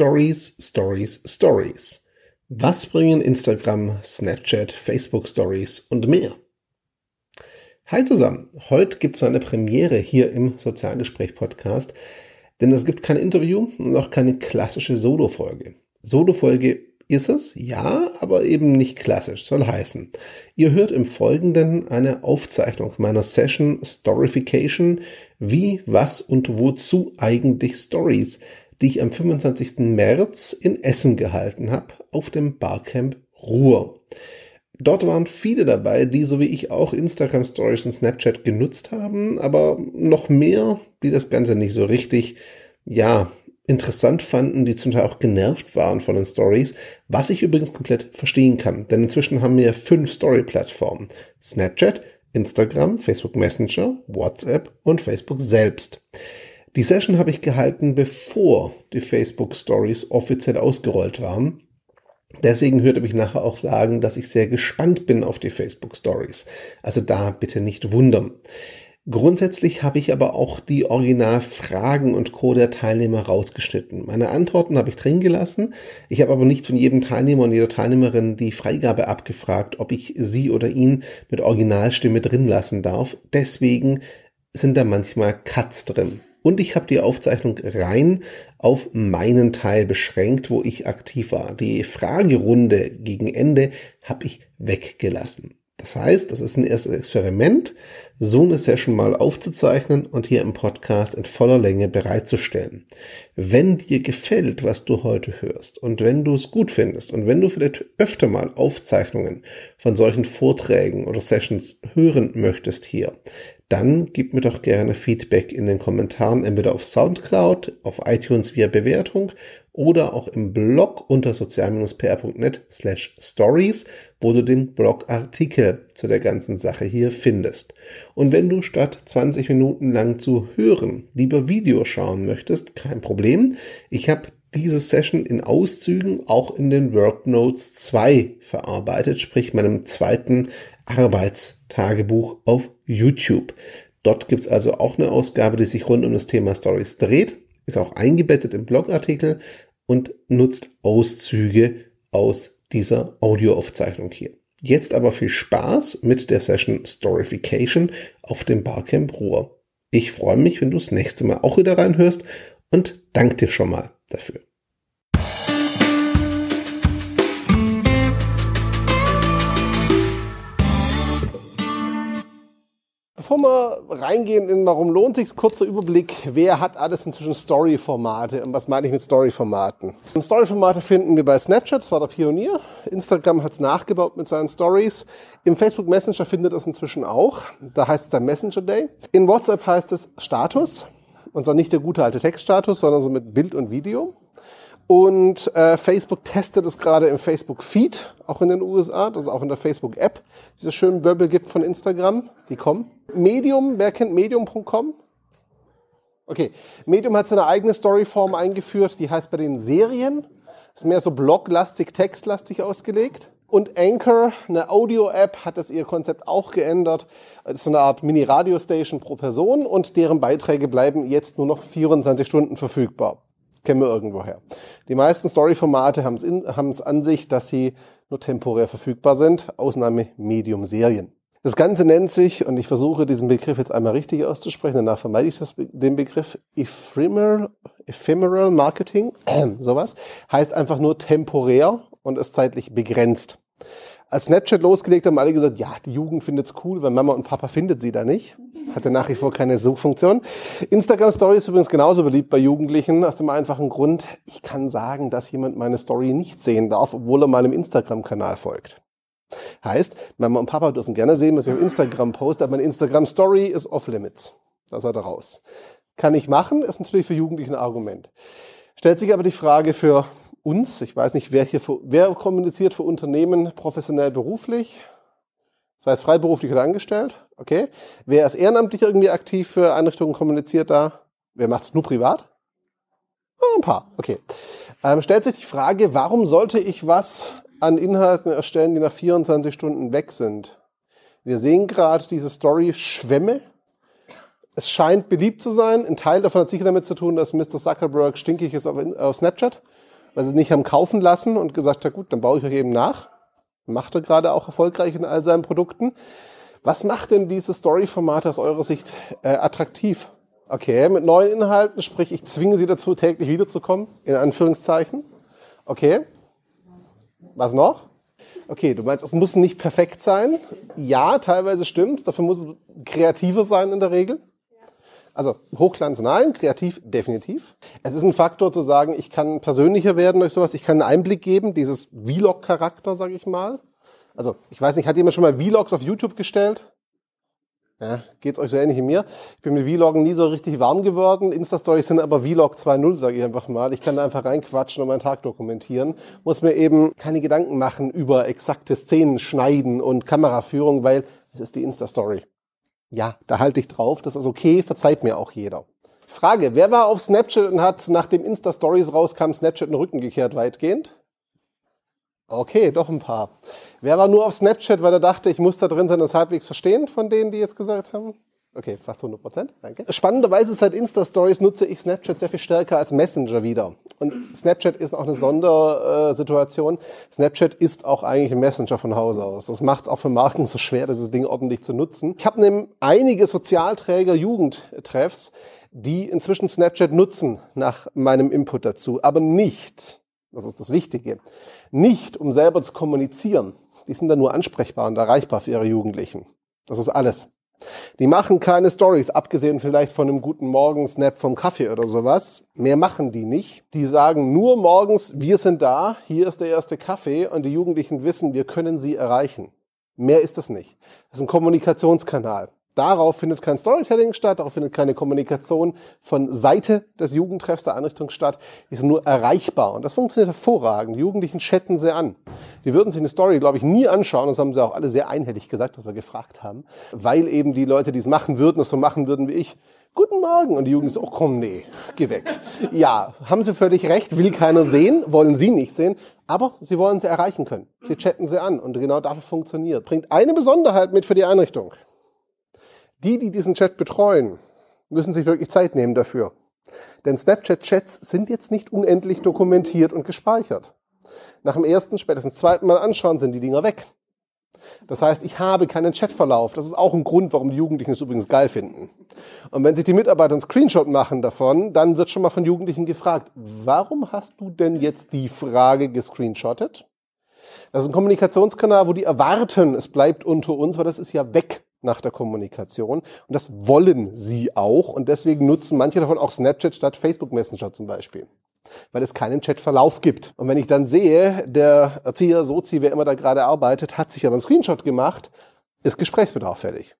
Stories, Stories, Stories. Was bringen Instagram, Snapchat, Facebook Stories und mehr? Hi zusammen, heute gibt es eine Premiere hier im Sozialgespräch-Podcast, denn es gibt kein Interview und auch keine klassische Solo-Folge. Solo-Folge ist es, ja, aber eben nicht klassisch, soll heißen. Ihr hört im Folgenden eine Aufzeichnung meiner Session Storyfication, wie, was und wozu eigentlich Stories, die ich am 25. März in Essen gehalten habe, auf dem Barcamp Ruhr. Dort waren viele dabei, die so wie ich auch Instagram Stories und Snapchat genutzt haben, aber noch mehr, die das Ganze nicht so richtig, ja, interessant fanden, die zum Teil auch genervt waren von den Stories, was ich übrigens komplett verstehen kann. Denn inzwischen haben wir fünf Story-Plattformen. Snapchat, Instagram, Facebook Messenger, WhatsApp und Facebook selbst. Die Session habe ich gehalten, bevor die Facebook Stories offiziell ausgerollt waren. Deswegen hörte mich nachher auch sagen, dass ich sehr gespannt bin auf die Facebook Stories. Also da bitte nicht wundern. Grundsätzlich habe ich aber auch die Originalfragen und Co. der Teilnehmer rausgeschnitten. Meine Antworten habe ich drin gelassen. Ich habe aber nicht von jedem Teilnehmer und jeder Teilnehmerin die Freigabe abgefragt, ob ich sie oder ihn mit Originalstimme drin lassen darf. Deswegen sind da manchmal Cuts drin. Und ich habe die Aufzeichnung rein auf meinen Teil beschränkt, wo ich aktiv war. Die Fragerunde gegen Ende habe ich weggelassen. Das heißt, das ist ein erstes Experiment, so eine Session mal aufzuzeichnen und hier im Podcast in voller Länge bereitzustellen. Wenn dir gefällt, was du heute hörst und wenn du es gut findest und wenn du vielleicht öfter mal Aufzeichnungen von solchen Vorträgen oder Sessions hören möchtest hier, dann gib mir doch gerne Feedback in den Kommentaren, entweder auf Soundcloud, auf iTunes via Bewertung oder auch im Blog unter sozial-pr.net slash stories, wo du den Blogartikel zu der ganzen Sache hier findest. Und wenn du statt 20 Minuten lang zu hören lieber Video schauen möchtest, kein Problem. Ich habe diese Session in Auszügen auch in den WorkNotes 2 verarbeitet, sprich meinem zweiten Arbeitstagebuch auf YouTube. Dort gibt's also auch eine Ausgabe, die sich rund um das Thema Stories dreht, ist auch eingebettet im Blogartikel und nutzt Auszüge aus dieser Audioaufzeichnung hier. Jetzt aber viel Spaß mit der Session Storyfication auf dem Barcamp Ruhr. Ich freue mich, wenn du das nächste Mal auch wieder reinhörst und danke dir schon mal dafür. Bevor wir reingehen in warum lohnt sich kurzer Überblick, wer hat alles inzwischen Story-Formate und was meine ich mit Story-Formaten? Story-Formate finden wir bei Snapchat, das war der Pionier. Instagram hat es nachgebaut mit seinen Stories. Im Facebook Messenger findet es inzwischen auch. Da heißt es dann Messenger Day. In WhatsApp heißt es Status. Und zwar nicht der gute alte Textstatus, sondern so mit Bild und Video. Und äh, Facebook testet es gerade im Facebook Feed, auch in den USA, das ist auch in der Facebook App, diese schönen Bubble gibt von Instagram, die kommen. Medium, wer kennt medium.com? Okay, Medium hat seine eigene Storyform eingeführt, die heißt bei den Serien, ist mehr so bloglastig, textlastig ausgelegt. Und Anchor, eine Audio-App, hat das ihr Konzept auch geändert. Das ist so eine Art Mini-Radio-Station pro Person und deren Beiträge bleiben jetzt nur noch 24 Stunden verfügbar kennen wir irgendwoher. Die meisten Story-Formate haben es an sich, dass sie nur temporär verfügbar sind, Ausnahme Medium-Serien. Das Ganze nennt sich, und ich versuche diesen Begriff jetzt einmal richtig auszusprechen, danach vermeide ich das, den Begriff Ephemeral, Ephemeral Marketing, sowas, heißt einfach nur temporär und ist zeitlich begrenzt. Als Snapchat losgelegt haben alle gesagt, ja, die Jugend findet's cool, weil Mama und Papa findet sie da nicht. Hatte nach wie vor keine Suchfunktion. Instagram Story ist übrigens genauso beliebt bei Jugendlichen, aus dem einfachen Grund, ich kann sagen, dass jemand meine Story nicht sehen darf, obwohl er meinem Instagram-Kanal folgt. Heißt, Mama und Papa dürfen gerne sehen, was ich auf Instagram poste, aber meine Instagram Story ist off limits. Da seid ihr raus. Kann ich machen, ist natürlich für Jugendliche ein Argument. Stellt sich aber die Frage für uns, ich weiß nicht, wer hier, für, wer kommuniziert für Unternehmen professionell beruflich, sei es freiberuflich oder angestellt, okay. Wer ist ehrenamtlich irgendwie aktiv für Einrichtungen kommuniziert da? Wer macht es nur privat? Oh, ein paar, okay. Ähm, stellt sich die Frage, warum sollte ich was an Inhalten erstellen, die nach 24 Stunden weg sind? Wir sehen gerade diese Story-Schwämme. Es scheint beliebt zu sein. Ein Teil davon hat sicher damit zu tun, dass Mr. Zuckerberg stinkig ist auf Snapchat weil sie nicht haben kaufen lassen und gesagt hat, gut, dann baue ich euch eben nach. Macht er gerade auch erfolgreich in all seinen Produkten. Was macht denn dieses Story-Format aus eurer Sicht äh, attraktiv? Okay, mit neuen Inhalten, sprich, ich zwinge sie dazu, täglich wiederzukommen, in Anführungszeichen. Okay. Was noch? Okay, du meinst, es muss nicht perfekt sein. Ja, teilweise stimmt's. Dafür muss es kreativer sein in der Regel. Also Hochglanz nein, kreativ definitiv. Es ist ein Faktor zu sagen, ich kann persönlicher werden durch sowas, ich kann einen Einblick geben, dieses Vlog-Charakter, sage ich mal. Also ich weiß nicht, hat jemand schon mal Vlogs auf YouTube gestellt? Ja, geht's euch so ähnlich wie mir. Ich bin mit Vloggen nie so richtig warm geworden. Insta-Stories sind aber Vlog 2.0, sage ich einfach mal. Ich kann da einfach reinquatschen und meinen Tag dokumentieren. Muss mir eben keine Gedanken machen über exakte Szenen schneiden und Kameraführung, weil es ist die Insta-Story. Ja, da halte ich drauf. Das ist okay, verzeiht mir auch jeder. Frage, wer war auf Snapchat und hat nach dem Insta-Stories rauskam Snapchat den Rücken gekehrt weitgehend? Okay, doch ein paar. Wer war nur auf Snapchat, weil er dachte, ich muss da drin sein es halbwegs verstehen von denen, die jetzt gesagt haben? Okay, fast 100 Prozent, danke. Spannenderweise seit Insta-Stories nutze ich Snapchat sehr viel stärker als Messenger wieder. Und Snapchat ist auch eine Sondersituation. Snapchat ist auch eigentlich ein Messenger von Hause aus. Das macht es auch für Marken so schwer, dieses Ding ordentlich zu nutzen. Ich habe nämlich einige Sozialträger Jugendtreffs, die inzwischen Snapchat nutzen nach meinem Input dazu, aber nicht das ist das Wichtige, nicht um selber zu kommunizieren. Die sind dann nur ansprechbar und erreichbar für ihre Jugendlichen. Das ist alles. Die machen keine Stories, abgesehen vielleicht von einem guten Morgen-Snap vom Kaffee oder sowas. Mehr machen die nicht. Die sagen nur morgens, wir sind da, hier ist der erste Kaffee und die Jugendlichen wissen, wir können sie erreichen. Mehr ist das nicht. Das ist ein Kommunikationskanal. Darauf findet kein Storytelling statt, darauf findet keine Kommunikation von Seite des Jugendtreffs der Einrichtung statt. Sind nur erreichbar und das funktioniert hervorragend. Die Jugendlichen chatten sie an. Die würden sich eine Story, glaube ich, nie anschauen. Das haben sie auch alle sehr einhellig gesagt, was wir gefragt haben, weil eben die Leute, die es machen würden, das so machen würden wie ich. Guten Morgen. Und die Jugendlichen so, oh komm, nee, geh weg. Ja, haben sie völlig recht, will keiner sehen, wollen sie nicht sehen, aber sie wollen sie erreichen können. Sie chatten sie an und genau dafür funktioniert. Bringt eine Besonderheit mit für die Einrichtung. Die, die diesen Chat betreuen, müssen sich wirklich Zeit nehmen dafür. Denn Snapchat-Chats sind jetzt nicht unendlich dokumentiert und gespeichert. Nach dem ersten, spätestens zweiten Mal anschauen, sind die Dinger weg. Das heißt, ich habe keinen Chatverlauf. Das ist auch ein Grund, warum die Jugendlichen es übrigens geil finden. Und wenn sich die Mitarbeiter einen Screenshot machen davon, dann wird schon mal von Jugendlichen gefragt, warum hast du denn jetzt die Frage gescreenshottet? Das ist ein Kommunikationskanal, wo die erwarten, es bleibt unter uns, weil das ist ja weg nach der Kommunikation. Und das wollen sie auch. Und deswegen nutzen manche davon auch Snapchat statt Facebook Messenger zum Beispiel. Weil es keinen Chatverlauf gibt. Und wenn ich dann sehe, der Erzieher, Sozi, wer immer da gerade arbeitet, hat sich aber einen Screenshot gemacht, ist Gesprächsbedarf fertig.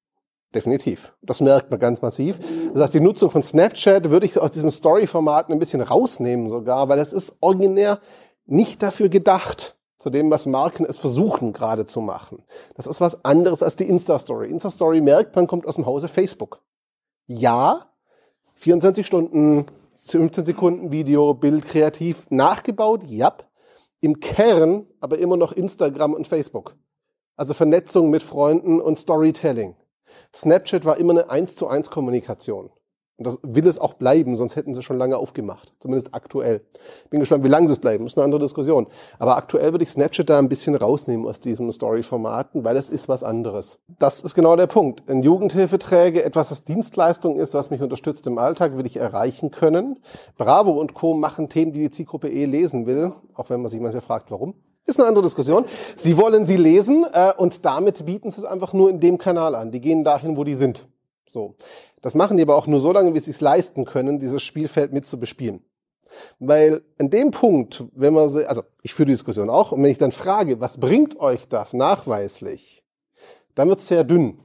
Definitiv. Das merkt man ganz massiv. Das heißt, die Nutzung von Snapchat würde ich aus diesem Story-Format ein bisschen rausnehmen sogar, weil es ist originär nicht dafür gedacht, zu dem, was Marken es versuchen gerade zu machen. Das ist was anderes als die Insta-Story. Insta-Story merkt man, kommt aus dem Hause Facebook. Ja, 24 Stunden, 15 Sekunden Video, Bild kreativ nachgebaut, ja. Im Kern aber immer noch Instagram und Facebook. Also Vernetzung mit Freunden und Storytelling. Snapchat war immer eine 1 zu 1 Kommunikation. Und das will es auch bleiben, sonst hätten sie schon lange aufgemacht. Zumindest aktuell. Bin gespannt, wie lange sie es bleiben. Das ist eine andere Diskussion. Aber aktuell würde ich Snapchat da ein bisschen rausnehmen aus diesem Story-Formaten, weil es ist was anderes. Das ist genau der Punkt. Ein Jugendhilfeträge, etwas, das Dienstleistung ist, was mich unterstützt im Alltag, will ich erreichen können. Bravo und Co. machen Themen, die die Zielgruppe eh lesen will. Auch wenn man sich manchmal fragt, warum. Ist eine andere Diskussion. Sie wollen sie lesen äh, und damit bieten sie es einfach nur in dem Kanal an. Die gehen dahin, wo die sind. So. Das machen die aber auch nur so lange, wie sie es leisten können, dieses Spielfeld mit zu bespielen. Weil an dem Punkt, wenn man, also ich führe die Diskussion auch, und wenn ich dann frage, was bringt euch das nachweislich, dann wird es sehr dünn.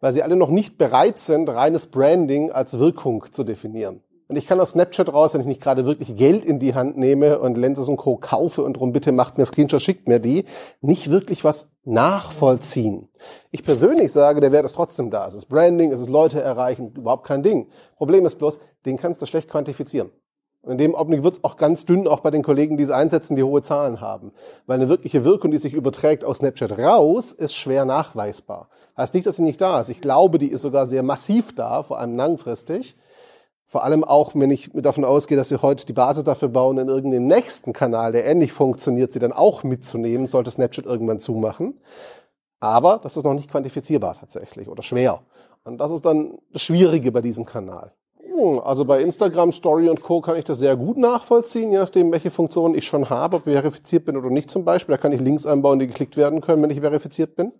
Weil sie alle noch nicht bereit sind, reines Branding als Wirkung zu definieren. Und ich kann aus Snapchat raus, wenn ich nicht gerade wirklich Geld in die Hand nehme und Lenses und Co. kaufe und drum bitte macht mir Screenshot, schickt mir die, nicht wirklich was nachvollziehen. Ich persönlich sage, der Wert ist trotzdem da. Es ist Branding, es ist Leute erreichen, überhaupt kein Ding. Problem ist bloß, den kannst du schlecht quantifizieren. Und in dem Augenblick wird es auch ganz dünn, auch bei den Kollegen, die es einsetzen, die hohe Zahlen haben. Weil eine wirkliche Wirkung, die sich überträgt aus Snapchat raus, ist schwer nachweisbar. Heißt nicht, dass sie nicht da ist. Ich glaube, die ist sogar sehr massiv da, vor allem langfristig. Vor allem auch, wenn ich davon ausgehe, dass sie heute die Basis dafür bauen, in irgendeinem nächsten Kanal, der ähnlich funktioniert, sie dann auch mitzunehmen, sollte Snapchat irgendwann zumachen. Aber das ist noch nicht quantifizierbar tatsächlich oder schwer. Und das ist dann das Schwierige bei diesem Kanal. Also bei Instagram Story und Co. kann ich das sehr gut nachvollziehen, je nachdem, welche Funktionen ich schon habe, ob ich verifiziert bin oder nicht zum Beispiel. Da kann ich Links einbauen, die geklickt werden können, wenn ich verifiziert bin.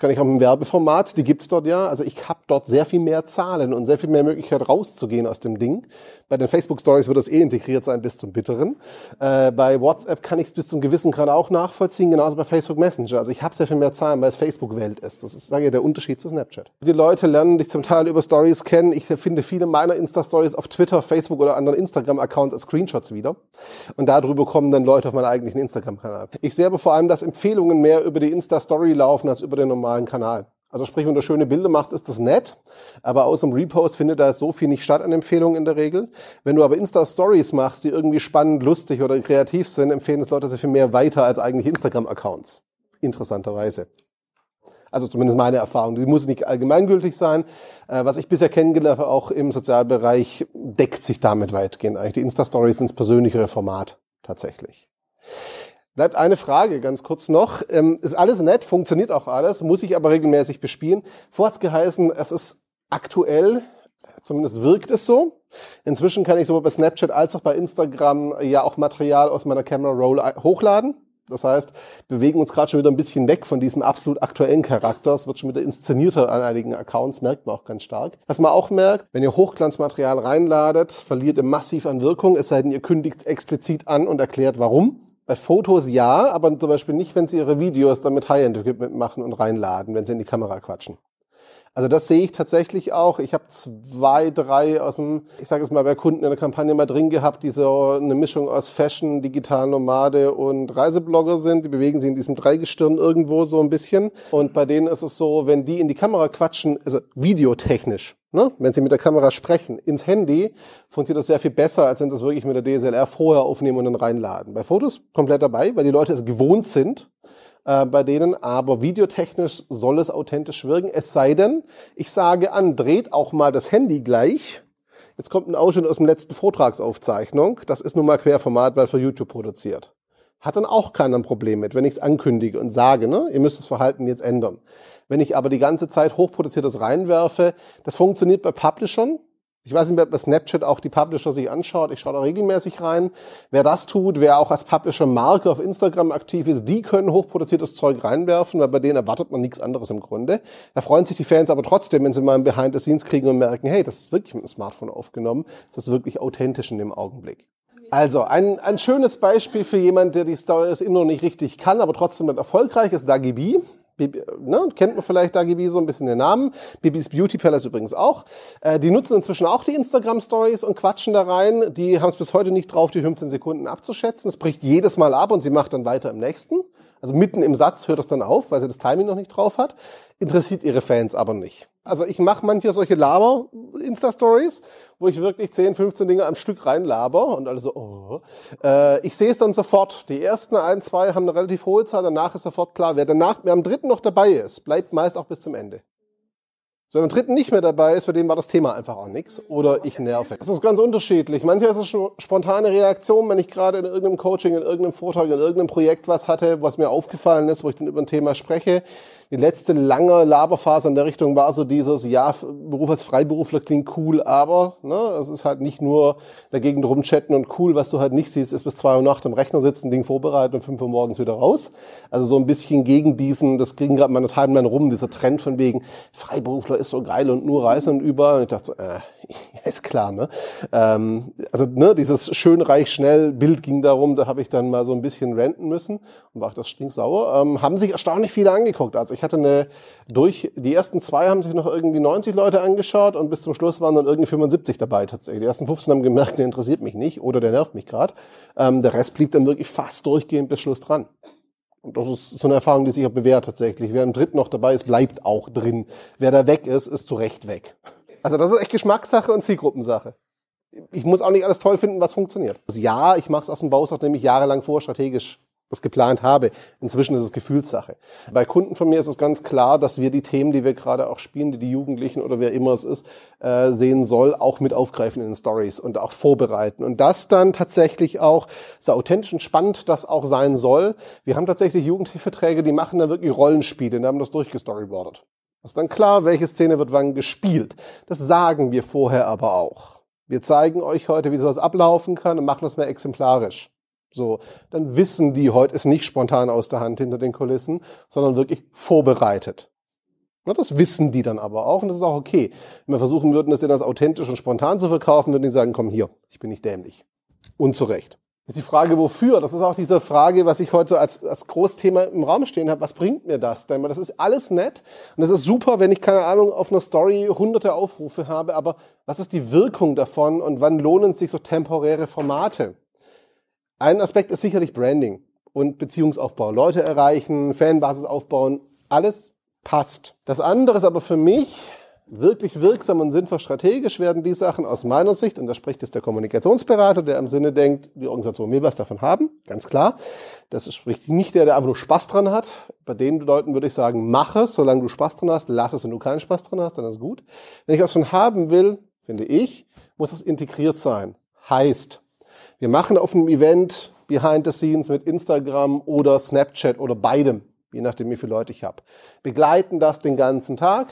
Kann ich auch im Werbeformat, die gibt's dort ja. Also ich habe dort sehr viel mehr Zahlen und sehr viel mehr Möglichkeit rauszugehen aus dem Ding. Bei den Facebook Stories wird das eh integriert sein bis zum Bitteren. Äh, bei WhatsApp kann ich es bis zum gewissen Grad auch nachvollziehen, genauso bei Facebook Messenger. Also ich habe sehr viel mehr Zahlen, weil es Facebook-Welt ist. Das ist, sage ich, der Unterschied zu Snapchat. Die Leute lernen dich zum Teil über Stories kennen. Ich finde viele meiner Insta-Stories auf Twitter, Facebook oder anderen Instagram-Accounts als Screenshots wieder. Und darüber kommen dann Leute auf meinen eigentlichen Instagram-Kanal. Ich sehe aber vor allem, dass Empfehlungen mehr über die Insta-Story laufen als über den normalen Kanal. Also sprich, wenn du schöne Bilder machst, ist das nett, aber aus dem Repost findet da so viel nicht statt an Empfehlungen in der Regel. Wenn du aber Insta-Stories machst, die irgendwie spannend, lustig oder kreativ sind, empfehlen es Leute sehr viel mehr weiter als eigentlich Instagram-Accounts. Interessanterweise. Also zumindest meine Erfahrung. Die muss nicht allgemeingültig sein. Äh, was ich bisher kennengelernt habe, auch im Sozialbereich, deckt sich damit weitgehend eigentlich. Die Insta-Stories sind das persönlichere Format tatsächlich. Bleibt eine Frage ganz kurz noch. Ähm, ist alles nett, funktioniert auch alles, muss ich aber regelmäßig bespielen. Vorher hat's geheißen, es ist aktuell, zumindest wirkt es so. Inzwischen kann ich sowohl bei Snapchat als auch bei Instagram ja auch Material aus meiner Camera Roll hochladen. Das heißt, bewegen uns gerade schon wieder ein bisschen weg von diesem absolut aktuellen Charakter. Es wird schon wieder inszenierter an einigen Accounts, merkt man auch ganz stark. Was man auch merkt, wenn ihr Hochglanzmaterial reinladet, verliert ihr massiv an Wirkung, es sei denn, ihr kündigt explizit an und erklärt warum. Bei Fotos ja, aber zum Beispiel nicht, wenn sie ihre Videos dann mit High-End-Equipment machen und reinladen, wenn sie in die Kamera quatschen. Also das sehe ich tatsächlich auch. Ich habe zwei, drei aus dem, ich sage es mal, bei Kunden in der Kampagne mal drin gehabt, die so eine Mischung aus Fashion, digitalen Nomade und Reiseblogger sind. Die bewegen sich in diesem Dreigestirn irgendwo so ein bisschen. Und bei denen ist es so, wenn die in die Kamera quatschen, also videotechnisch, ne, wenn sie mit der Kamera sprechen, ins Handy, funktioniert das sehr viel besser, als wenn sie es wirklich mit der DSLR vorher aufnehmen und dann reinladen. Bei Fotos komplett dabei, weil die Leute es gewohnt sind äh, bei denen, aber videotechnisch soll es authentisch wirken. Es sei denn, ich sage an, dreht auch mal das Handy gleich. Jetzt kommt ein Ausschnitt aus dem letzten Vortragsaufzeichnung. Das ist nun mal Querformat, weil für YouTube produziert. Hat dann auch keiner ein Problem mit, wenn ich es ankündige und sage, ne, ihr müsst das Verhalten jetzt ändern. Wenn ich aber die ganze Zeit hochproduziertes reinwerfe, das funktioniert bei Publishern, ich weiß nicht, bei Snapchat auch die Publisher sich anschaut. Ich schaue da regelmäßig rein. Wer das tut, wer auch als Publisher-Marke auf Instagram aktiv ist, die können hochproduziertes Zeug reinwerfen, weil bei denen erwartet man nichts anderes im Grunde. Da freuen sich die Fans aber trotzdem, wenn sie mal ein Behind the Scenes kriegen und merken, hey, das ist wirklich mit dem Smartphone aufgenommen. Das ist wirklich authentisch in dem Augenblick. Also, ein, ein schönes Beispiel für jemand, der die Stories immer noch nicht richtig kann, aber trotzdem erfolgreich ist Dagi B. Bibi, ne, kennt man vielleicht da so ein bisschen den Namen. Bibis Beauty Palace übrigens auch. Äh, die nutzen inzwischen auch die Instagram Stories und quatschen da rein. Die haben es bis heute nicht drauf, die 15 Sekunden abzuschätzen. Es bricht jedes Mal ab und sie macht dann weiter im nächsten. Also mitten im Satz hört es dann auf, weil sie das Timing noch nicht drauf hat. Interessiert ihre Fans aber nicht. Also ich mache manche solche Laber-Insta-Stories, wo ich wirklich 10, 15 Dinge am Stück reinlaber und alle so, oh. Äh, ich sehe es dann sofort. Die ersten ein, zwei haben eine relativ hohe Zahl, danach ist sofort klar. Wer danach, wer am dritten noch dabei ist, bleibt meist auch bis zum Ende. So, wenn am dritten nicht mehr dabei ist, für den war das Thema einfach auch nichts. Oder ich nerve. Das ist ganz unterschiedlich. Manchmal ist es schon spontane Reaktion, wenn ich gerade in irgendeinem Coaching, in irgendeinem Vortrag, in irgendeinem Projekt was hatte, was mir aufgefallen ist, wo ich dann über ein Thema spreche. Die letzte lange Laberphase in der Richtung war so dieses, ja, Beruf als Freiberufler klingt cool, aber ne, es ist halt nicht nur dagegen rumchatten und cool, was du halt nicht siehst, ist bis zwei Uhr nachts im Rechner sitzen, Ding vorbereiten und fünf Uhr morgens wieder raus. Also so ein bisschen gegen diesen, das kriegen gerade meine Timeline rum, dieser Trend von wegen, Freiberufler ist so geil und nur reisen und über. Und ich dachte so, äh, ist klar, ne? Ähm, also ne, dieses schön, reich, schnell Bild ging darum, da habe ich dann mal so ein bisschen renten müssen und war das stinksauer. Ähm, haben sich erstaunlich viele angeguckt. Also ich hatte eine, durch, die ersten zwei haben sich noch irgendwie 90 Leute angeschaut und bis zum Schluss waren dann irgendwie 75 dabei tatsächlich. Die ersten 15 haben gemerkt, der interessiert mich nicht oder der nervt mich gerade. Ähm, der Rest blieb dann wirklich fast durchgehend bis Schluss dran. Und das ist so eine Erfahrung, die sich auch bewährt tatsächlich. Wer im dritten noch dabei ist, bleibt auch drin. Wer da weg ist, ist zu Recht weg. Also das ist echt Geschmackssache und Zielgruppensache. Ich muss auch nicht alles toll finden, was funktioniert. Also ja, ich mache es aus dem Bausatz nämlich jahrelang vor, strategisch das geplant habe. Inzwischen ist es Gefühlssache. Bei Kunden von mir ist es ganz klar, dass wir die Themen, die wir gerade auch spielen, die die Jugendlichen oder wer immer es ist, äh, sehen soll, auch mit aufgreifen in den Stories und auch vorbereiten. Und das dann tatsächlich auch so authentisch und spannend das auch sein soll. Wir haben tatsächlich Jugendhilfeträge, die machen da wirklich Rollenspiele, die haben das durchgestoryboardet. Ist dann klar, welche Szene wird wann gespielt. Das sagen wir vorher aber auch. Wir zeigen euch heute, wie sowas ablaufen kann und machen das mehr exemplarisch. So, dann wissen die, heute ist nicht spontan aus der Hand hinter den Kulissen, sondern wirklich vorbereitet. Na, das wissen die dann aber auch und das ist auch okay. Wenn wir versuchen würden, das das authentisch und spontan zu verkaufen, würden die sagen, komm hier, ich bin nicht dämlich. Und zu Recht. Ist die Frage, wofür? Das ist auch diese Frage, was ich heute als, als Großthema im Raum stehen habe. Was bringt mir das? Denn das ist alles nett und das ist super, wenn ich, keine Ahnung, auf einer Story hunderte Aufrufe habe, aber was ist die Wirkung davon und wann lohnen sich so temporäre Formate? Ein Aspekt ist sicherlich Branding und Beziehungsaufbau. Leute erreichen, Fanbasis aufbauen, alles passt. Das andere ist aber für mich wirklich wirksam und sinnvoll strategisch werden die Sachen aus meiner Sicht, und da spricht jetzt der Kommunikationsberater, der im Sinne denkt, die Organisation will was davon haben, ganz klar. Das spricht nicht der, der einfach nur Spaß dran hat. Bei den Leuten würde ich sagen, mache es, solange du Spaß dran hast, lass es, wenn du keinen Spaß dran hast, dann ist gut. Wenn ich was von haben will, finde ich, muss es integriert sein. Heißt, wir machen auf einem Event Behind the Scenes mit Instagram oder Snapchat oder beidem, je nachdem, wie viele Leute ich habe. Begleiten das den ganzen Tag,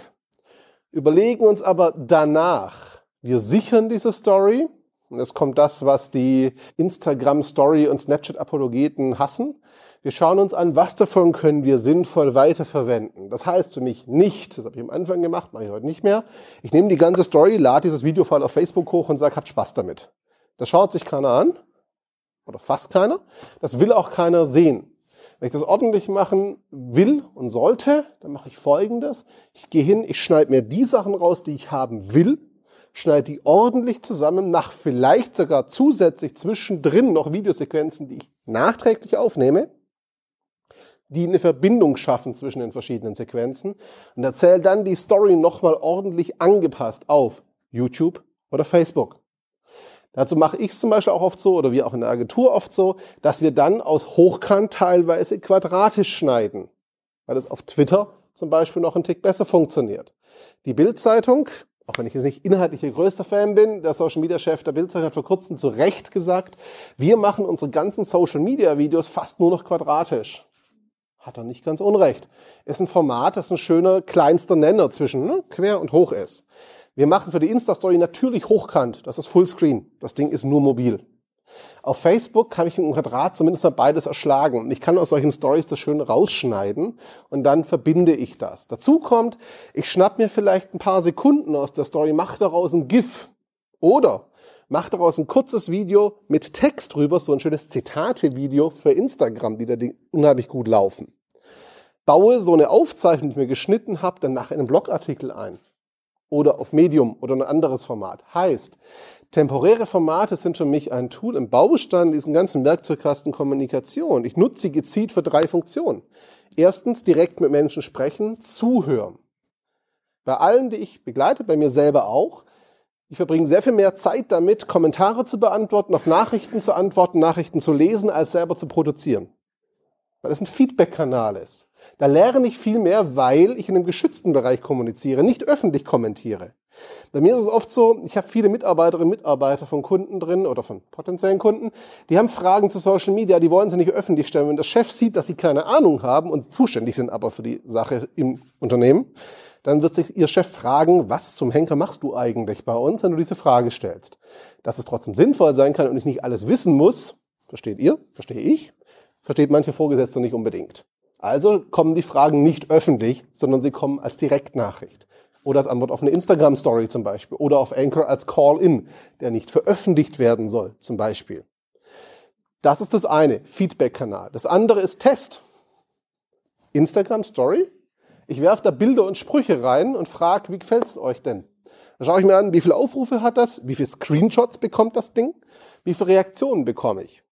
überlegen uns aber danach, wir sichern diese Story. Und es kommt das, was die Instagram-Story und Snapchat-Apologeten hassen. Wir schauen uns an, was davon können wir sinnvoll weiterverwenden. Das heißt für mich nicht, das habe ich am Anfang gemacht, mache ich heute nicht mehr. Ich nehme die ganze Story, lade dieses Videofile auf Facebook hoch und sage, habt Spaß damit. Das schaut sich keiner an. Oder fast keiner. Das will auch keiner sehen. Wenn ich das ordentlich machen will und sollte, dann mache ich Folgendes. Ich gehe hin, ich schneide mir die Sachen raus, die ich haben will, schneide die ordentlich zusammen, mache vielleicht sogar zusätzlich zwischendrin noch Videosequenzen, die ich nachträglich aufnehme, die eine Verbindung schaffen zwischen den verschiedenen Sequenzen und erzähle dann die Story nochmal ordentlich angepasst auf YouTube oder Facebook. Dazu mache ich es zum Beispiel auch oft so, oder wir auch in der Agentur oft so, dass wir dann aus Hochkant teilweise quadratisch schneiden, weil es auf Twitter zum Beispiel noch ein Tick besser funktioniert. Die Bildzeitung, auch wenn ich jetzt nicht inhaltlich ihr größter Fan bin, der Social Media Chef der Bildzeitung hat vor kurzem zu Recht gesagt, wir machen unsere ganzen Social Media Videos fast nur noch quadratisch. Hat er nicht ganz unrecht. Ist ein Format, das ein schöner kleinster Nenner zwischen ne, quer und hoch ist. Wir machen für die Insta-Story natürlich hochkant. Das ist Fullscreen. Das Ding ist nur mobil. Auf Facebook kann ich im Quadrat zumindest mal beides erschlagen. Und ich kann aus solchen Stories das schön rausschneiden und dann verbinde ich das. Dazu kommt, ich schnapp mir vielleicht ein paar Sekunden aus der Story, mache daraus ein GIF oder mache daraus ein kurzes Video mit Text drüber, so ein schönes Zitate-Video für Instagram, die da unheimlich gut laufen. Baue so eine Aufzeichnung, die ich mir geschnitten habe, dann nach einem Blogartikel ein oder auf Medium oder ein anderes Format. Heißt, temporäre Formate sind für mich ein Tool im Baustein diesen ganzen Werkzeugkasten Kommunikation. Ich nutze sie gezielt für drei Funktionen. Erstens direkt mit Menschen sprechen, zuhören. Bei allen, die ich begleite, bei mir selber auch, ich verbringe sehr viel mehr Zeit damit, Kommentare zu beantworten, auf Nachrichten zu antworten, Nachrichten zu lesen, als selber zu produzieren. Weil es ein Feedback-Kanal ist. Da lerne ich viel mehr, weil ich in einem geschützten Bereich kommuniziere, nicht öffentlich kommentiere. Bei mir ist es oft so, ich habe viele Mitarbeiterinnen und Mitarbeiter von Kunden drin oder von potenziellen Kunden, die haben Fragen zu Social Media, die wollen sie nicht öffentlich stellen. Wenn der Chef sieht, dass sie keine Ahnung haben und zuständig sind aber für die Sache im Unternehmen, dann wird sich ihr Chef fragen, was zum Henker machst du eigentlich bei uns, wenn du diese Frage stellst. Dass es trotzdem sinnvoll sein kann und ich nicht alles wissen muss, versteht ihr, verstehe ich, versteht manche Vorgesetzte nicht unbedingt. Also kommen die Fragen nicht öffentlich, sondern sie kommen als Direktnachricht. Oder als Antwort auf eine Instagram-Story zum Beispiel. Oder auf Anchor als Call-In, der nicht veröffentlicht werden soll zum Beispiel. Das ist das eine, Feedback-Kanal. Das andere ist Test. Instagram-Story. Ich werfe da Bilder und Sprüche rein und frage, wie gefällt's euch denn? Dann schaue ich mir an, wie viele Aufrufe hat das, wie viele Screenshots bekommt das Ding, wie viele Reaktionen bekomme ich.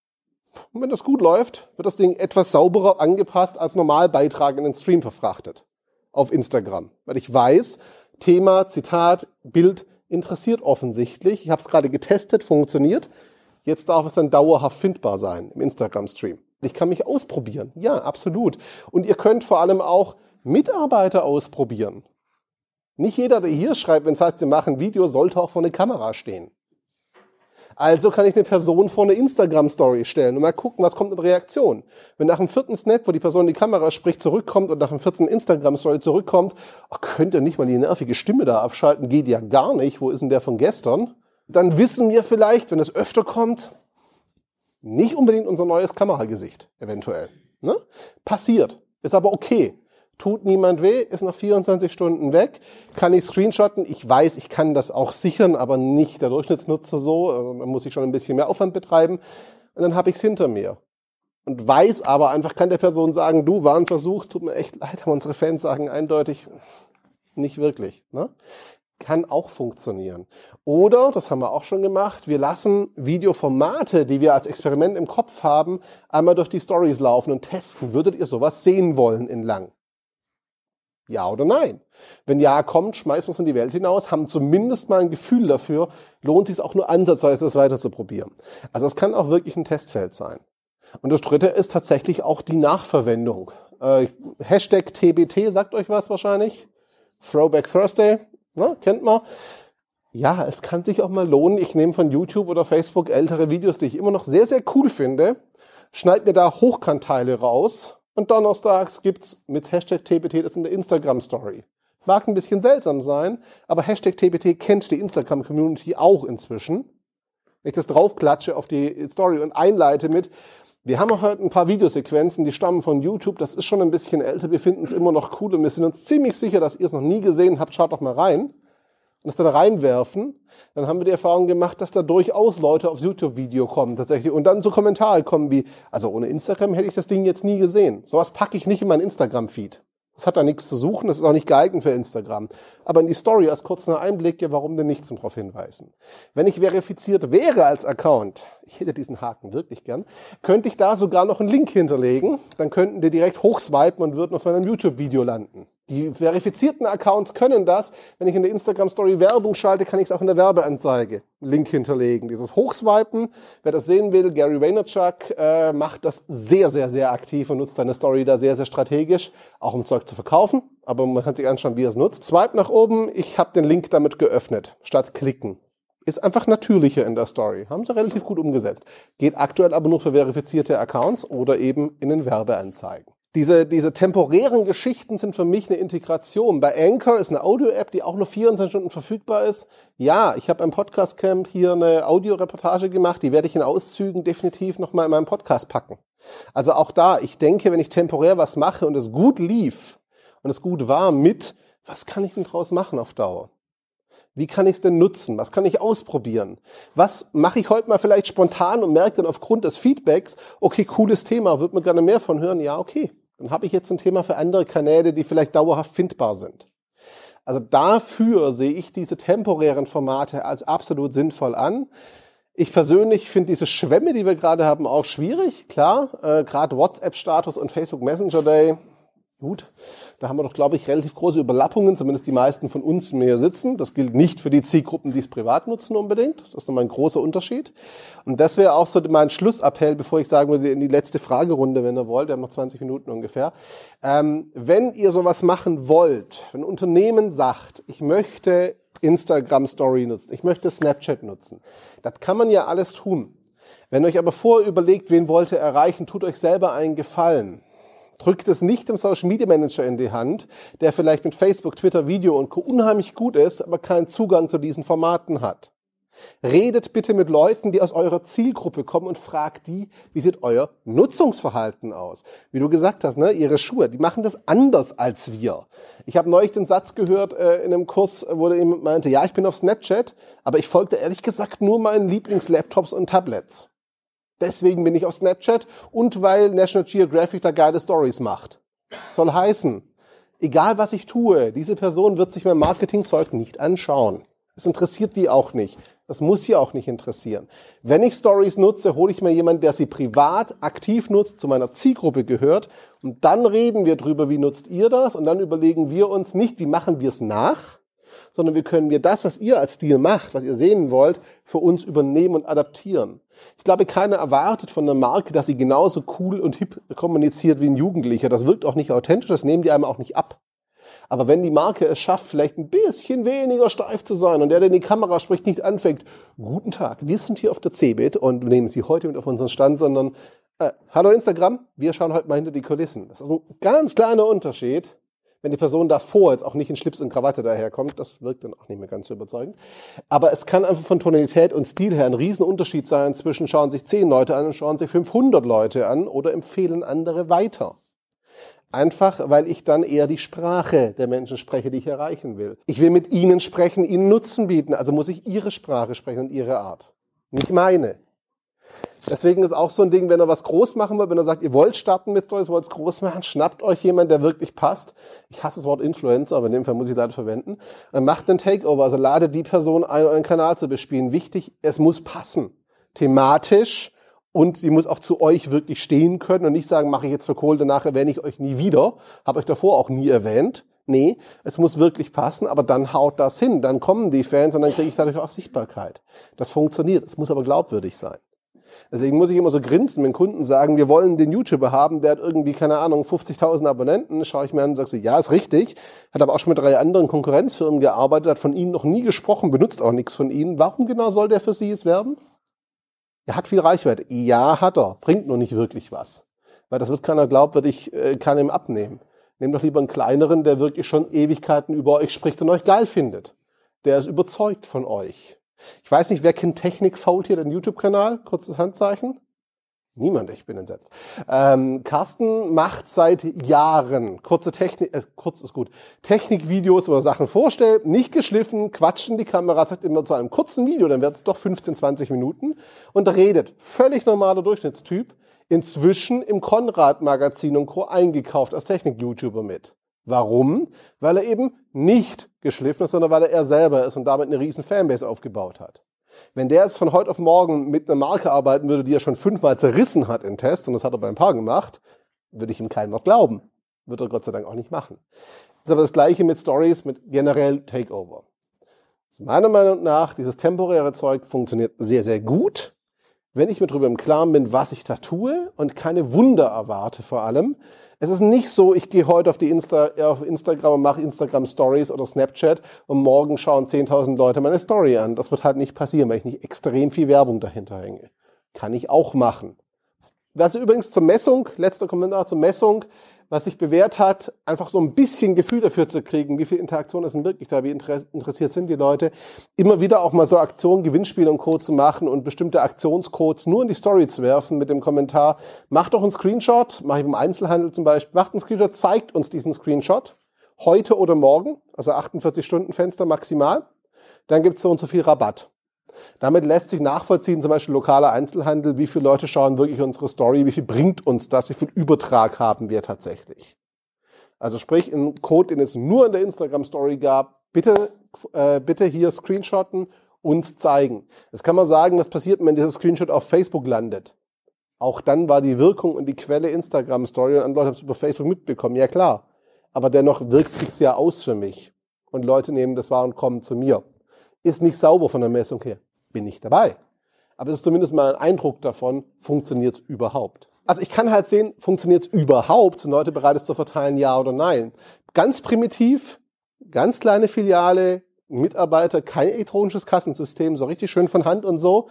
Und wenn das gut läuft, wird das Ding etwas sauberer angepasst als Normalbeitrag in den Stream verfrachtet. Auf Instagram. Weil ich weiß, Thema, Zitat, Bild interessiert offensichtlich. Ich habe es gerade getestet, funktioniert. Jetzt darf es dann dauerhaft findbar sein im Instagram-Stream. Ich kann mich ausprobieren. Ja, absolut. Und ihr könnt vor allem auch Mitarbeiter ausprobieren. Nicht jeder, der hier schreibt, wenn es heißt, sie machen Video, sollte auch vor eine Kamera stehen. Also kann ich eine Person vor eine Instagram-Story stellen und mal gucken, was kommt in Reaktion. Wenn nach dem vierten Snap, wo die Person in die Kamera spricht, zurückkommt und nach dem vierten Instagram-Story zurückkommt, ach, könnt ihr nicht mal die nervige Stimme da abschalten, geht ja gar nicht, wo ist denn der von gestern? Dann wissen wir vielleicht, wenn es öfter kommt, nicht unbedingt unser neues Kameragesicht, eventuell. Ne? Passiert. Ist aber okay tut niemand weh, ist nach 24 Stunden weg, kann ich screenshotten. Ich weiß, ich kann das auch sichern, aber nicht der Durchschnittsnutzer so. Also man muss sich schon ein bisschen mehr Aufwand betreiben. Und dann habe ich es hinter mir. Und weiß aber einfach, kann der Person sagen, du, war ein Versuch, tut mir echt leid, aber unsere Fans sagen eindeutig, nicht wirklich. Ne? Kann auch funktionieren. Oder, das haben wir auch schon gemacht, wir lassen Videoformate, die wir als Experiment im Kopf haben, einmal durch die Stories laufen und testen. Würdet ihr sowas sehen wollen in lang? Ja oder nein? Wenn ja kommt, schmeißen wir es in die Welt hinaus, haben zumindest mal ein Gefühl dafür, lohnt sich auch nur ansatzweise das weiter zu probieren. Also es kann auch wirklich ein Testfeld sein. Und das dritte ist tatsächlich auch die Nachverwendung. Äh, Hashtag TBT sagt euch was wahrscheinlich. Throwback Thursday, ne, kennt man. Ja, es kann sich auch mal lohnen. Ich nehme von YouTube oder Facebook ältere Videos, die ich immer noch sehr, sehr cool finde, schneid mir da Hochkantteile raus und donnerstags gibt's mit Hashtag TBT das in der Instagram Story. Mag ein bisschen seltsam sein, aber Hashtag TBT kennt die Instagram Community auch inzwischen. Wenn ich das draufklatsche auf die Story und einleite mit, wir haben heute ein paar Videosequenzen, die stammen von YouTube, das ist schon ein bisschen älter, wir finden es immer noch cool und wir sind uns ziemlich sicher, dass ihr es noch nie gesehen habt, schaut doch mal rein und das dann reinwerfen, dann haben wir die Erfahrung gemacht, dass da durchaus Leute aufs YouTube-Video kommen tatsächlich und dann so Kommentare kommen wie, also ohne Instagram hätte ich das Ding jetzt nie gesehen. Sowas packe ich nicht in meinen Instagram-Feed. Das hat da nichts zu suchen, das ist auch nicht geeignet für Instagram. Aber in die Story als kurzer Einblick, ja, warum denn nicht zum drauf hinweisen? Wenn ich verifiziert wäre als Account, ich hätte diesen Haken wirklich gern, könnte ich da sogar noch einen Link hinterlegen, dann könnten die direkt hochswipen und würden auf einem YouTube-Video landen. Die verifizierten Accounts können das. Wenn ich in der Instagram Story Werbung schalte, kann ich es auch in der Werbeanzeige Link hinterlegen. Dieses Hochswipen, wer das sehen will, Gary Vaynerchuk äh, macht das sehr, sehr, sehr aktiv und nutzt seine Story da sehr, sehr strategisch, auch um Zeug zu verkaufen. Aber man kann sich anschauen, wie er es nutzt. Swipe nach oben, ich habe den Link damit geöffnet, statt klicken. Ist einfach natürlicher in der Story. Haben sie relativ gut umgesetzt. Geht aktuell aber nur für verifizierte Accounts oder eben in den Werbeanzeigen. Diese, diese temporären Geschichten sind für mich eine Integration. Bei Anchor ist eine Audio-App, die auch nur 24 Stunden verfügbar ist. Ja, ich habe beim Podcast Camp hier eine Audioreportage gemacht, die werde ich in Auszügen definitiv nochmal in meinem Podcast packen. Also auch da, ich denke, wenn ich temporär was mache und es gut lief und es gut war mit, was kann ich denn draus machen auf Dauer? Wie kann ich es denn nutzen? Was kann ich ausprobieren? Was mache ich heute mal vielleicht spontan und merke dann aufgrund des Feedbacks, okay, cooles Thema, wird mir gerne mehr von hören? Ja, okay. Dann habe ich jetzt ein Thema für andere Kanäle, die vielleicht dauerhaft findbar sind. Also dafür sehe ich diese temporären Formate als absolut sinnvoll an. Ich persönlich finde diese Schwämme, die wir gerade haben, auch schwierig. Klar, äh, gerade WhatsApp-Status und Facebook Messenger Day, gut. Da haben wir doch, glaube ich, relativ große Überlappungen, zumindest die meisten von uns mehr sitzen. Das gilt nicht für die Zielgruppen, die es privat nutzen unbedingt. Das ist nochmal ein großer Unterschied. Und das wäre auch so mein Schlussappell, bevor ich sagen würde, in die letzte Fragerunde, wenn ihr wollt. Wir haben noch 20 Minuten ungefähr. Ähm, wenn ihr sowas machen wollt, wenn ein Unternehmen sagt, ich möchte Instagram Story nutzen, ich möchte Snapchat nutzen, das kann man ja alles tun. Wenn euch aber vorher überlegt, wen wollt ihr erreichen, tut euch selber einen Gefallen drückt es nicht dem Social Media Manager in die Hand, der vielleicht mit Facebook, Twitter, Video und Co. unheimlich gut ist, aber keinen Zugang zu diesen Formaten hat. Redet bitte mit Leuten, die aus eurer Zielgruppe kommen und fragt die, wie sieht euer Nutzungsverhalten aus? Wie du gesagt hast, ne, ihre Schuhe, die machen das anders als wir. Ich habe neulich den Satz gehört äh, in einem Kurs, wo jemand meinte, ja, ich bin auf Snapchat, aber ich folgte ehrlich gesagt nur meinen Lieblingslaptops und Tablets. Deswegen bin ich auf Snapchat und weil National Geographic da geile Stories macht. Soll heißen, egal was ich tue, diese Person wird sich mein Marketingzeug nicht anschauen. Es interessiert die auch nicht. Das muss sie auch nicht interessieren. Wenn ich Stories nutze, hole ich mir jemanden, der sie privat aktiv nutzt, zu meiner Zielgruppe gehört. Und dann reden wir drüber, wie nutzt ihr das? Und dann überlegen wir uns nicht, wie machen wir es nach, sondern wie können wir das, was ihr als Stil macht, was ihr sehen wollt, für uns übernehmen und adaptieren. Ich glaube, keiner erwartet von einer Marke, dass sie genauso cool und hip kommuniziert wie ein Jugendlicher. Das wirkt auch nicht authentisch, das nehmen die einem auch nicht ab. Aber wenn die Marke es schafft, vielleicht ein bisschen weniger steif zu sein und der, der in die Kamera spricht, nicht anfängt, guten Tag, wir sind hier auf der CeBIT und nehmen Sie heute mit auf unseren Stand, sondern äh, hallo Instagram, wir schauen heute mal hinter die Kulissen. Das ist ein ganz kleiner Unterschied. Wenn die Person davor jetzt auch nicht in Schlips und Krawatte daherkommt, das wirkt dann auch nicht mehr ganz so überzeugend. Aber es kann einfach von Tonalität und Stil her ein Riesenunterschied sein zwischen schauen sich zehn Leute an und schauen sich 500 Leute an oder empfehlen andere weiter. Einfach, weil ich dann eher die Sprache der Menschen spreche, die ich erreichen will. Ich will mit ihnen sprechen, ihnen Nutzen bieten, also muss ich ihre Sprache sprechen und ihre Art. Nicht meine. Deswegen ist auch so ein Ding, wenn er was groß machen will, wenn er sagt, ihr wollt starten mit Stories, wollt es groß machen, schnappt euch jemand, der wirklich passt. Ich hasse das Wort Influencer, aber in dem Fall muss ich leider verwenden. Macht einen Takeover, also lade die Person ein, euren Kanal zu bespielen. Wichtig, es muss passen. Thematisch, und sie muss auch zu euch wirklich stehen können und nicht sagen, mache ich jetzt für Kohl, danach erwähne ich euch nie wieder, habe euch davor auch nie erwähnt. Nee, es muss wirklich passen, aber dann haut das hin, dann kommen die Fans und dann kriege ich dadurch auch Sichtbarkeit. Das funktioniert, es muss aber glaubwürdig sein. Deswegen muss ich immer so grinsen, wenn Kunden sagen, wir wollen den YouTuber haben, der hat irgendwie, keine Ahnung, 50.000 Abonnenten, schaue ich mir an und sage so, ja, ist richtig, hat aber auch schon mit drei anderen Konkurrenzfirmen gearbeitet, hat von ihnen noch nie gesprochen, benutzt auch nichts von ihnen. Warum genau soll der für Sie jetzt werben? Er hat viel Reichweite. Ja, hat er. Bringt nur nicht wirklich was. Weil das wird keiner glaubwürdig, äh, kann ihm abnehmen. Nehmt doch lieber einen kleineren, der wirklich schon Ewigkeiten über euch spricht und euch geil findet. Der ist überzeugt von euch. Ich weiß nicht, wer kennt Technik Fault hier, den YouTube-Kanal? Kurzes Handzeichen. Niemand, ich bin entsetzt. Ähm, Carsten macht seit Jahren kurze Technik, äh, kurz ist gut, Technikvideos, wo er Sachen vorstellt, nicht geschliffen, quatschen die Kamera, sagt immer zu einem kurzen Video, dann wird es doch 15, 20 Minuten und redet. Völlig normaler Durchschnittstyp. Inzwischen im Konrad-Magazin und Co. eingekauft als Technik-YouTuber mit. Warum? Weil er eben nicht geschliffen ist, sondern weil er er selber ist und damit eine riesen Fanbase aufgebaut hat. Wenn der jetzt von heute auf morgen mit einer Marke arbeiten würde, die er schon fünfmal zerrissen hat im Test, und das hat er bei ein paar gemacht, würde ich ihm kein Wort glauben. Wird er Gott sei Dank auch nicht machen. Ist aber das Gleiche mit Stories, mit generell Takeover. Also meiner Meinung nach, dieses temporäre Zeug funktioniert sehr, sehr gut, wenn ich mir darüber im Klaren bin, was ich da tue und keine Wunder erwarte vor allem, es ist nicht so, ich gehe heute auf, die Insta, auf Instagram und mache Instagram Stories oder Snapchat und morgen schauen 10.000 Leute meine Story an. Das wird halt nicht passieren, weil ich nicht extrem viel Werbung dahinter hänge. Kann ich auch machen. Was übrigens zur Messung, letzter Kommentar zur Messung, was sich bewährt hat, einfach so ein bisschen Gefühl dafür zu kriegen, wie viel Interaktion ist denn wirklich da, wie interessiert sind die Leute, immer wieder auch mal so Aktionen, Gewinnspiele und Co. zu machen und bestimmte Aktionscodes nur in die Story zu werfen mit dem Kommentar, macht doch einen Screenshot, mache ich im Einzelhandel zum Beispiel, macht einen Screenshot, zeigt uns diesen Screenshot, heute oder morgen, also 48 Stunden Fenster maximal, dann gibt es so und so viel Rabatt. Damit lässt sich nachvollziehen, zum Beispiel lokaler Einzelhandel, wie viele Leute schauen wirklich unsere Story, wie viel bringt uns das, wie viel Übertrag haben wir tatsächlich. Also sprich, ein Code, den es nur in der Instagram Story gab, bitte, äh, bitte hier screenshotten, uns zeigen. Das kann man sagen, was passiert, wenn dieser Screenshot auf Facebook landet. Auch dann war die Wirkung und die Quelle Instagram Story und andere Leute haben es über Facebook mitbekommen. Ja klar. Aber dennoch wirkt sich's ja aus für mich. Und Leute nehmen das wahr und kommen zu mir. Ist nicht sauber von der Messung her bin ich dabei. Aber es ist zumindest mal ein Eindruck davon, funktioniert es überhaupt. Also ich kann halt sehen, funktioniert es überhaupt, sind Leute bereit, es zu verteilen, ja oder nein. Ganz primitiv, ganz kleine Filiale, Mitarbeiter, kein elektronisches Kassensystem, so richtig schön von Hand und so.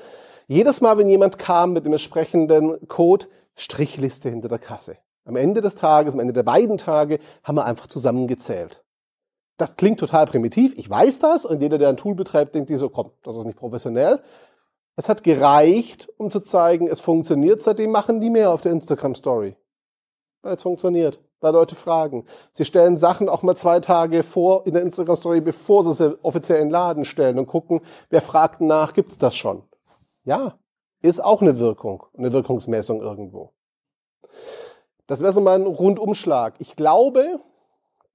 Jedes Mal, wenn jemand kam mit dem entsprechenden Code, Strichliste hinter der Kasse. Am Ende des Tages, am Ende der beiden Tage, haben wir einfach zusammengezählt. Das klingt total primitiv, ich weiß das und jeder, der ein Tool betreibt, denkt sich so, komm, das ist nicht professionell. Es hat gereicht, um zu zeigen, es funktioniert, seitdem machen die mehr auf der Instagram Story. Weil es funktioniert, weil Leute fragen. Sie stellen Sachen auch mal zwei Tage vor in der Instagram Story, bevor sie sie offiziell in den Laden stellen und gucken, wer fragt nach, gibt's das schon? Ja, ist auch eine Wirkung, eine Wirkungsmessung irgendwo. Das wäre so mal ein Rundumschlag. Ich glaube,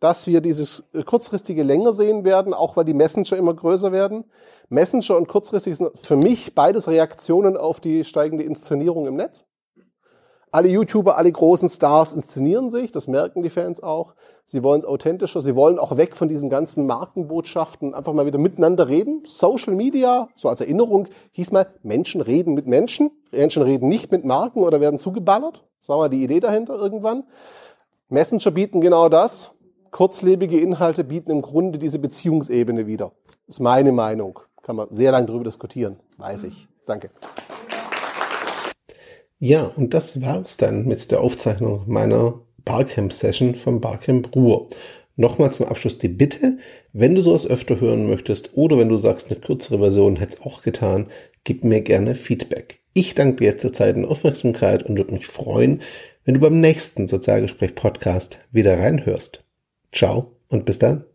dass wir dieses äh, kurzfristige länger sehen werden, auch weil die Messenger immer größer werden. Messenger und kurzfristig sind für mich beides Reaktionen auf die steigende Inszenierung im Netz. alle YouTuber, alle großen Stars inszenieren sich, das merken die Fans auch. Sie wollen es authentischer, sie wollen auch weg von diesen ganzen Markenbotschaften, einfach mal wieder miteinander reden. Social Media, so als Erinnerung, hieß mal, Menschen reden mit Menschen. Menschen reden nicht mit Marken oder werden zugeballert. Das war mal die Idee dahinter irgendwann. Messenger bieten genau das. Kurzlebige Inhalte bieten im Grunde diese Beziehungsebene wieder. Ist meine Meinung. Kann man sehr lange darüber diskutieren, weiß ich. Danke. Ja, und das war's dann mit der Aufzeichnung meiner Barcamp-Session vom Barcamp Ruhr. Nochmal zum Abschluss die Bitte, wenn du sowas öfter hören möchtest oder wenn du sagst, eine kürzere Version hätte es auch getan, gib mir gerne Feedback. Ich danke dir jetzt zur Zeit und Aufmerksamkeit und würde mich freuen, wenn du beim nächsten Sozialgespräch-Podcast wieder reinhörst. Ciao und bis dann.